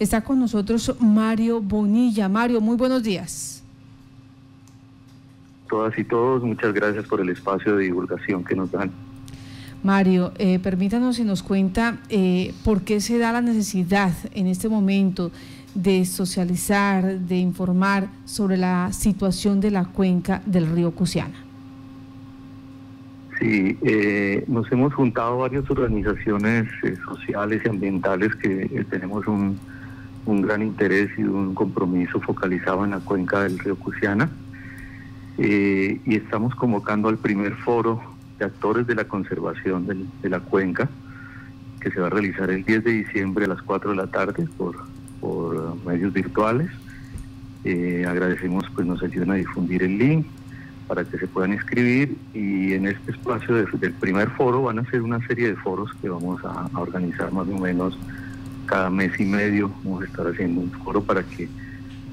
Está con nosotros Mario Bonilla. Mario, muy buenos días. Todas y todos, muchas gracias por el espacio de divulgación que nos dan. Mario, eh, permítanos si nos cuenta eh, por qué se da la necesidad en este momento de socializar, de informar sobre la situación de la cuenca del río Cusiana. Sí, eh, nos hemos juntado varias organizaciones eh, sociales y ambientales que eh, tenemos un, gran interés y un compromiso focalizado en la cuenca del río Cusiana y estamos convocando al primer foro de actores de la conservación de la cuenca que se va a realizar el 10 de diciembre a las 4 de la tarde por, por medios virtuales. agradecemos pues nos ayuden a difundir el link para que se puedan inscribir y en este espacio del primer foro van a ser una serie de foros que vamos a, organizar más o menos cada mes y medio. Vamos a estar haciendo un foro para que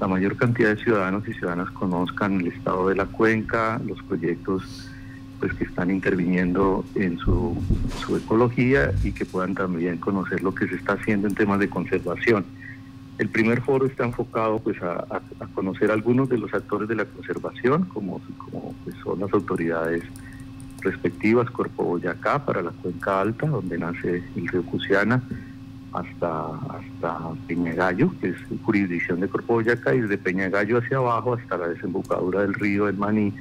la mayor cantidad de ciudadanos y ciudadanas conozcan el estado de la cuenca, los proyectos pues que están interviniendo en su, su ecología y que puedan también conocer lo que se está haciendo en temas de conservación. El primer foro está enfocado pues a, conocer algunos de los actores de la conservación, como, como pues, son las autoridades respectivas, Corpo Boyacá para la cuenca alta, donde nace el río Cusiana, hasta, hasta Peñagallo, que es jurisdicción de Corpo Boyacá, y desde Peñagallo hacia abajo hasta la desembocadura del río El Maní,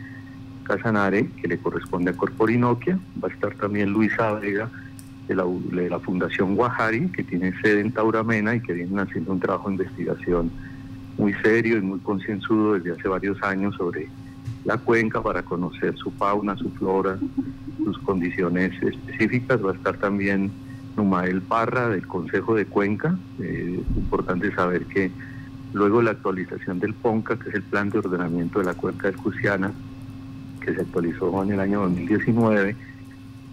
Casanare, que le corresponde a Corpo Orinoquia. Va a estar también Luisa Vega, de la, Fundación Guajari, que tiene sede en Tauramena y que vienen haciendo un trabajo de investigación muy serio y muy concienzudo desde hace varios años sobre la cuenca para conocer su fauna, su flora, sus condiciones específicas. Va a estar también Numael Parra del Consejo de Cuenca. Eh, importante saber que luego la actualización del PONCA, que es el Plan de Ordenamiento de la Cuenca del Cusiana, que se actualizó en el año 2019,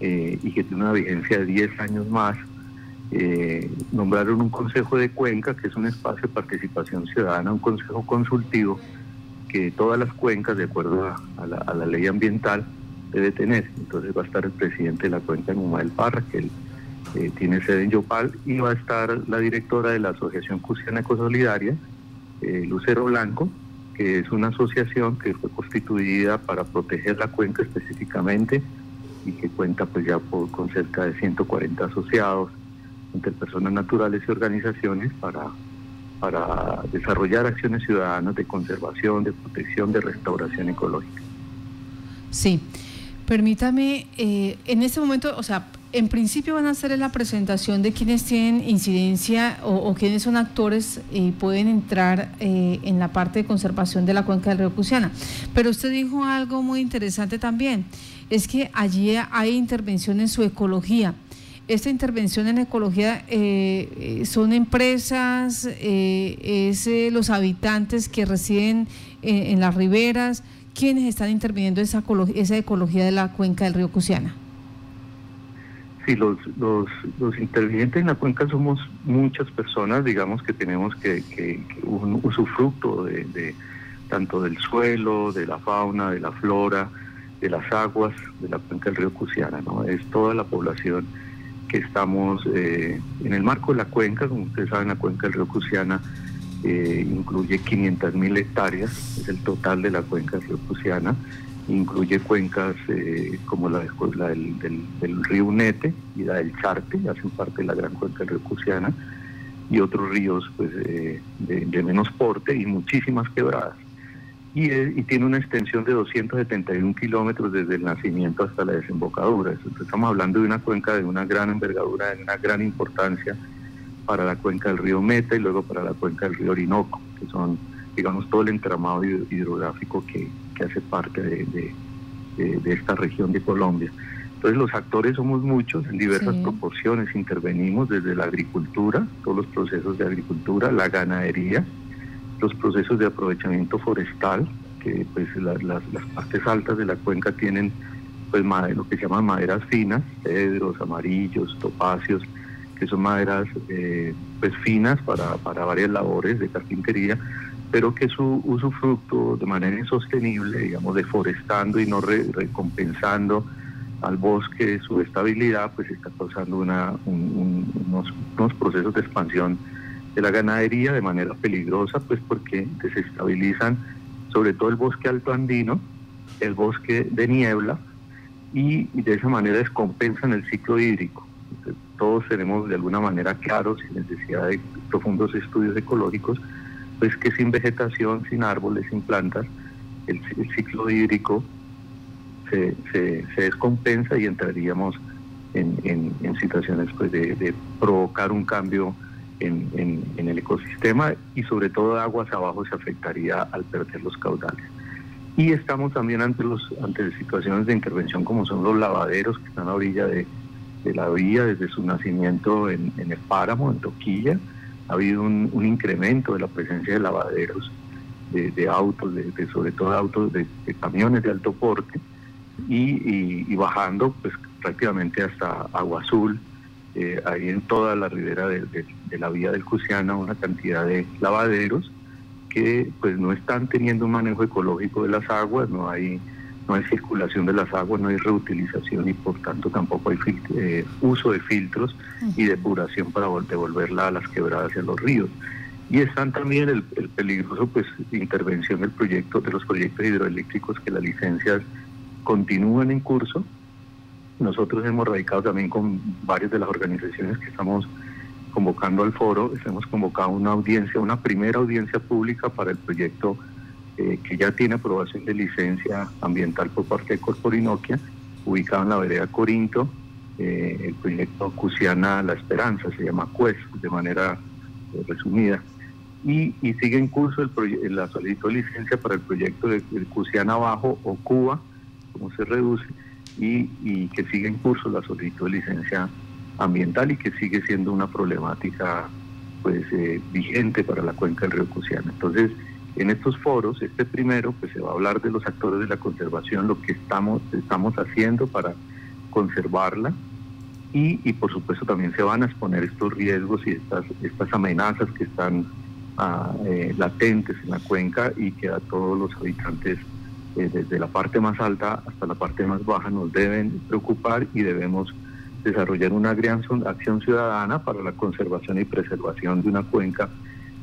eh, y que tiene una vigencia de 10 años más, eh, nombraron un consejo de cuenca, que es un espacio de participación ciudadana, un consejo consultivo que todas las cuencas, de acuerdo a, la, ley ambiental, debe tener. Entonces va a estar el presidente de la cuenca en del Parra, que él eh, tiene sede en Yopal, y va a estar la directora de la Asociación Cusiana Ecosolidaria, Lucero Blanco, que es una asociación que fue constituida para proteger la cuenca específicamente y que cuenta pues ya con cerca de 140 asociados entre personas naturales y organizaciones para, para desarrollar acciones ciudadanas de conservación, de protección, de restauración ecológica. Sí, permítame, eh, en este momento, o sea, en principio van a hacer la presentación de quienes tienen incidencia o, quienes son actores y pueden entrar eh, en la parte de conservación de la cuenca del río Cusiana. Pero usted dijo algo muy interesante también es que allí hay intervención en su ecología. Esta intervención en ecología eh, eh, son empresas, es los habitantes que residen en las riberas, quienes están interviniendo esa, esa ecología de la cuenca del río Cusiana. Sí, los, los, los, intervinientes en la cuenca somos muchas personas, digamos que tenemos que, que, un usufructo de, de, tanto del suelo, de la fauna, de la flora, de las aguas de la cuenca del río Cusiana, ¿no? Es toda la población que estamos eh, en el marco de la cuenca, como ustedes saben, la cuenca del río Cusiana eh, incluye 500 mil hectáreas, es el total de la cuenca del río Cusiana, incluye cuencas eh, como la, del, río Unete y la del Charte, hacen parte de la gran cuenca del río Cusiana, y otros ríos pues, de menos porte y muchísimas quebradas y, tiene una extensión de 271 kilómetros desde el nacimiento hasta la desembocadura. estamos hablando de una cuenca de una gran envergadura, de una gran importancia para la cuenca del río Meta y luego para la cuenca del río Orinoco, que son, digamos, todo el entramado hidrográfico que, hace parte de, esta región de Colombia. Entonces los actores somos muchos, en diversas proporciones intervenimos desde la agricultura, todos los procesos de agricultura, la ganadería, los procesos de aprovechamiento forestal, que pues las, partes altas de la cuenca tienen pues lo que se llaman maderas finas, cedros, amarillos, topacios, que son maderas eh, pues finas para, varias labores de carpintería, pero que su usufructo de manera insostenible, digamos, deforestando y no recompensando al bosque su estabilidad, pues está causando una, unos, unos procesos de expansión de la ganadería de manera peligrosa, pues porque desestabilizan sobre todo el bosque alto andino, el bosque de niebla, y, de esa manera descompensan el ciclo hídrico. todos tenemos de alguna manera claros, sin necesidad de profundos estudios ecológicos, pues que sin vegetación, sin árboles, sin plantas, el, ciclo hídrico se, descompensa y entraríamos en, situaciones pues, de, provocar un cambio en, en, el ecosistema y sobre todo aguas abajo se afectaría al perder los caudales. Y estamos también ante, los, ante situaciones de intervención como son los lavaderos que están a orilla de, la vía desde su nacimiento en, el páramo, en Toquilla. Ha habido un, incremento de la presencia de lavaderos, de, autos, de, sobre todo autos de, camiones de alto porte, y, bajando pues prácticamente hasta Agua Azul, eh, ahí en toda la ribera de, la vía del Cusiana, una cantidad de lavaderos que pues no están teniendo un manejo ecológico de las aguas, no hay no hay circulación de las aguas, no hay reutilización y por tanto tampoco hay eh, uso de filtros y depuración para devolverla a las quebradas y a los ríos. Y están también el, peligroso pues intervención del proyecto de los proyectos hidroeléctricos que las licencias continúan en curso. Nosotros hemos radicado también con varias de las organizaciones que estamos convocando al foro, hemos convocado una audiencia, una primera audiencia pública para el proyecto eh, que ya tiene aprobación de licencia ambiental por parte de Corporinoquia, ubicado en la vereda Corinto, eh, el proyecto Cusiana La Esperanza, se llama CUES, de manera eh, resumida. Y, sigue en curso el la solicitud de licencia para el proyecto de, Cusiana Bajo o Cuba, como se reduce, y, y que sigue en curso la solicitud de licencia ambiental y que sigue siendo una problemática pues eh, vigente para la cuenca del río Cusiana. Entonces, en estos foros, este primero, pues se va a hablar de los actores de la conservación, lo que estamos, estamos haciendo para conservarla. Y, y por supuesto también se van a exponer estos riesgos y estas, estas amenazas que están ah, eh, latentes en la cuenca y que a todos los habitantes eh, desde la parte más alta hasta la parte más baja nos deben preocupar y debemos desarrollar una gran acción ciudadana para la conservación y preservación de una cuenca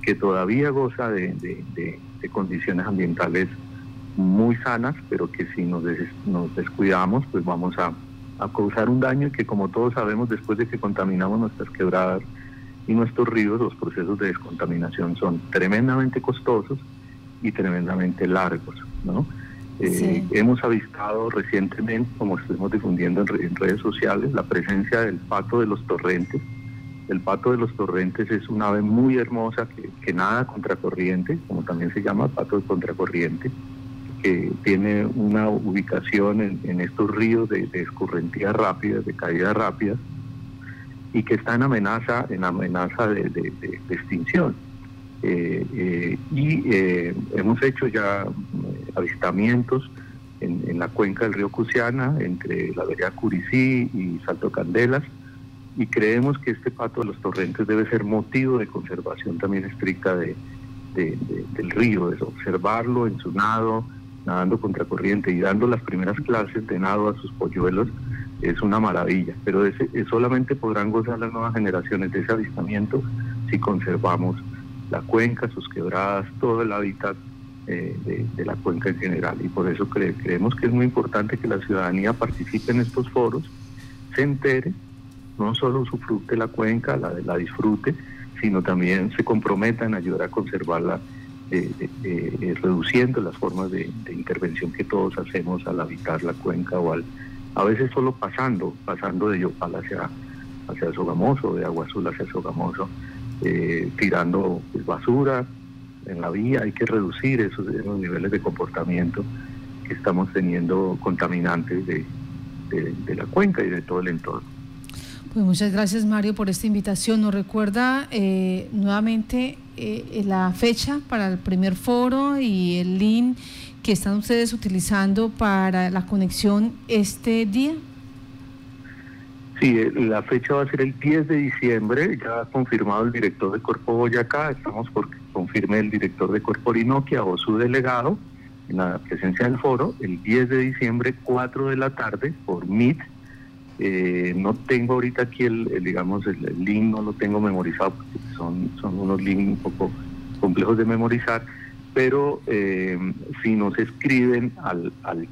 que todavía goza de, condiciones ambientales muy sanas, pero que si nos, nos descuidamos, pues vamos a, causar un daño que como todos sabemos, después de que contaminamos nuestras quebradas y nuestros ríos, los procesos de descontaminación son tremendamente costosos y tremendamente largos, ¿no? Eh, hemos avistado recientemente, como estuvimos difundiendo en, redes sociales, la presencia del pato de los torrentes. El pato de los torrentes es una ave muy hermosa que, nada contracorriente, como también se llama pato de contracorriente, que tiene una ubicación en, estos ríos de, de escurrentía rápida, de caída rápida, y que está en amenaza, en amenaza de extinción. Eh, eh, y eh, hemos hecho ya avistamientos en, la cuenca del río Cusiana, entre la vereda Curicí y Salto Candelas, y creemos que este pato de los torrentes debe ser motivo de conservación también estricta de, del río, de observarlo en su nado, nadando contracorriente y dando las primeras clases de nado a sus polluelos es una maravilla, pero ese, solamente podrán gozar las nuevas generaciones de ese avistamiento si conservamos la cuenca, sus quebradas, todo el hábitat eh, de, la cuenca en general. Y por eso creemos que es muy importante que la ciudadanía participe en estos foros, se entere, no solo sufrute la cuenca, la, disfrute, sino también se comprometa en ayudar a conservarla, eh, eh, reduciendo las formas de, intervención que todos hacemos al habitar la cuenca o al, a veces solo pasando, pasando de Yopal hacia, hacia Sogamoso, de Agua Azul hacia Sogamoso eh, tirando pues, basura en la vía, hay que reducir esos, niveles de comportamiento que estamos teniendo contaminantes de, la cuenca y de todo el entorno. Pues muchas gracias Mario por esta invitación. Nos recuerda eh, nuevamente eh, la fecha para el primer foro y el link que están ustedes utilizando para la conexión este día. Sí, eh, la fecha va a ser el 10 de diciembre, ya ha confirmado el director de Corpo Boyacá, estamos por que confirme el director de Corpo Orinoquia o su delegado en la presencia del foro, el 10 de diciembre, 4 de la tarde, por MIT, Eh, no tengo ahorita aquí el, digamos, el, link, no lo tengo memorizado porque son, son unos links un poco complejos de memorizar, pero eh, si nos escriben al, al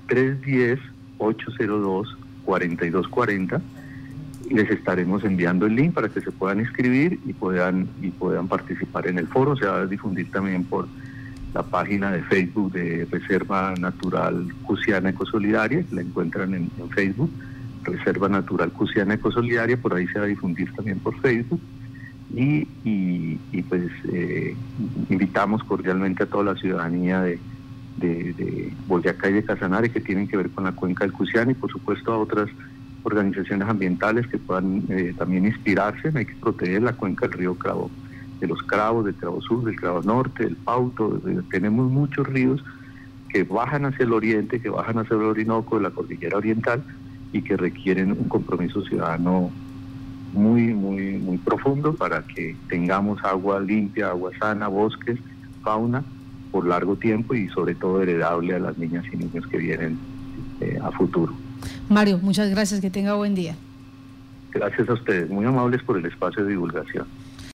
310-802-4240, les estaremos enviando el link para que se puedan inscribir y puedan, y puedan participar en el foro. Se va a difundir también por la página de Facebook de Reserva Natural Cusiana Ecosolidaria, la encuentran en, Facebook, Reserva Natural Cusiana Ecosolidaria, por ahí se va a difundir también por Facebook. Y, pues eh, invitamos cordialmente a toda la ciudadanía de, de, Boyacá y de Casanare que tienen que ver con la cuenca del Cusiana y por supuesto a otras organizaciones ambientales que puedan eh, también inspirarse. Hay que proteger la cuenca del río Cravo de los Cravos, del Cravo Sur, del Cravo Norte, del Pauto. tenemos muchos ríos que bajan hacia el oriente, que bajan hacia el Orinoco, de la cordillera oriental y que requieren un compromiso ciudadano muy, muy, muy profundo para que tengamos agua limpia, agua sana, bosques, fauna por largo tiempo y sobre todo heredable a las niñas y niños que vienen eh, a futuro. Mario, muchas gracias, que tenga buen día. Gracias a ustedes, muy amables por el espacio de divulgación.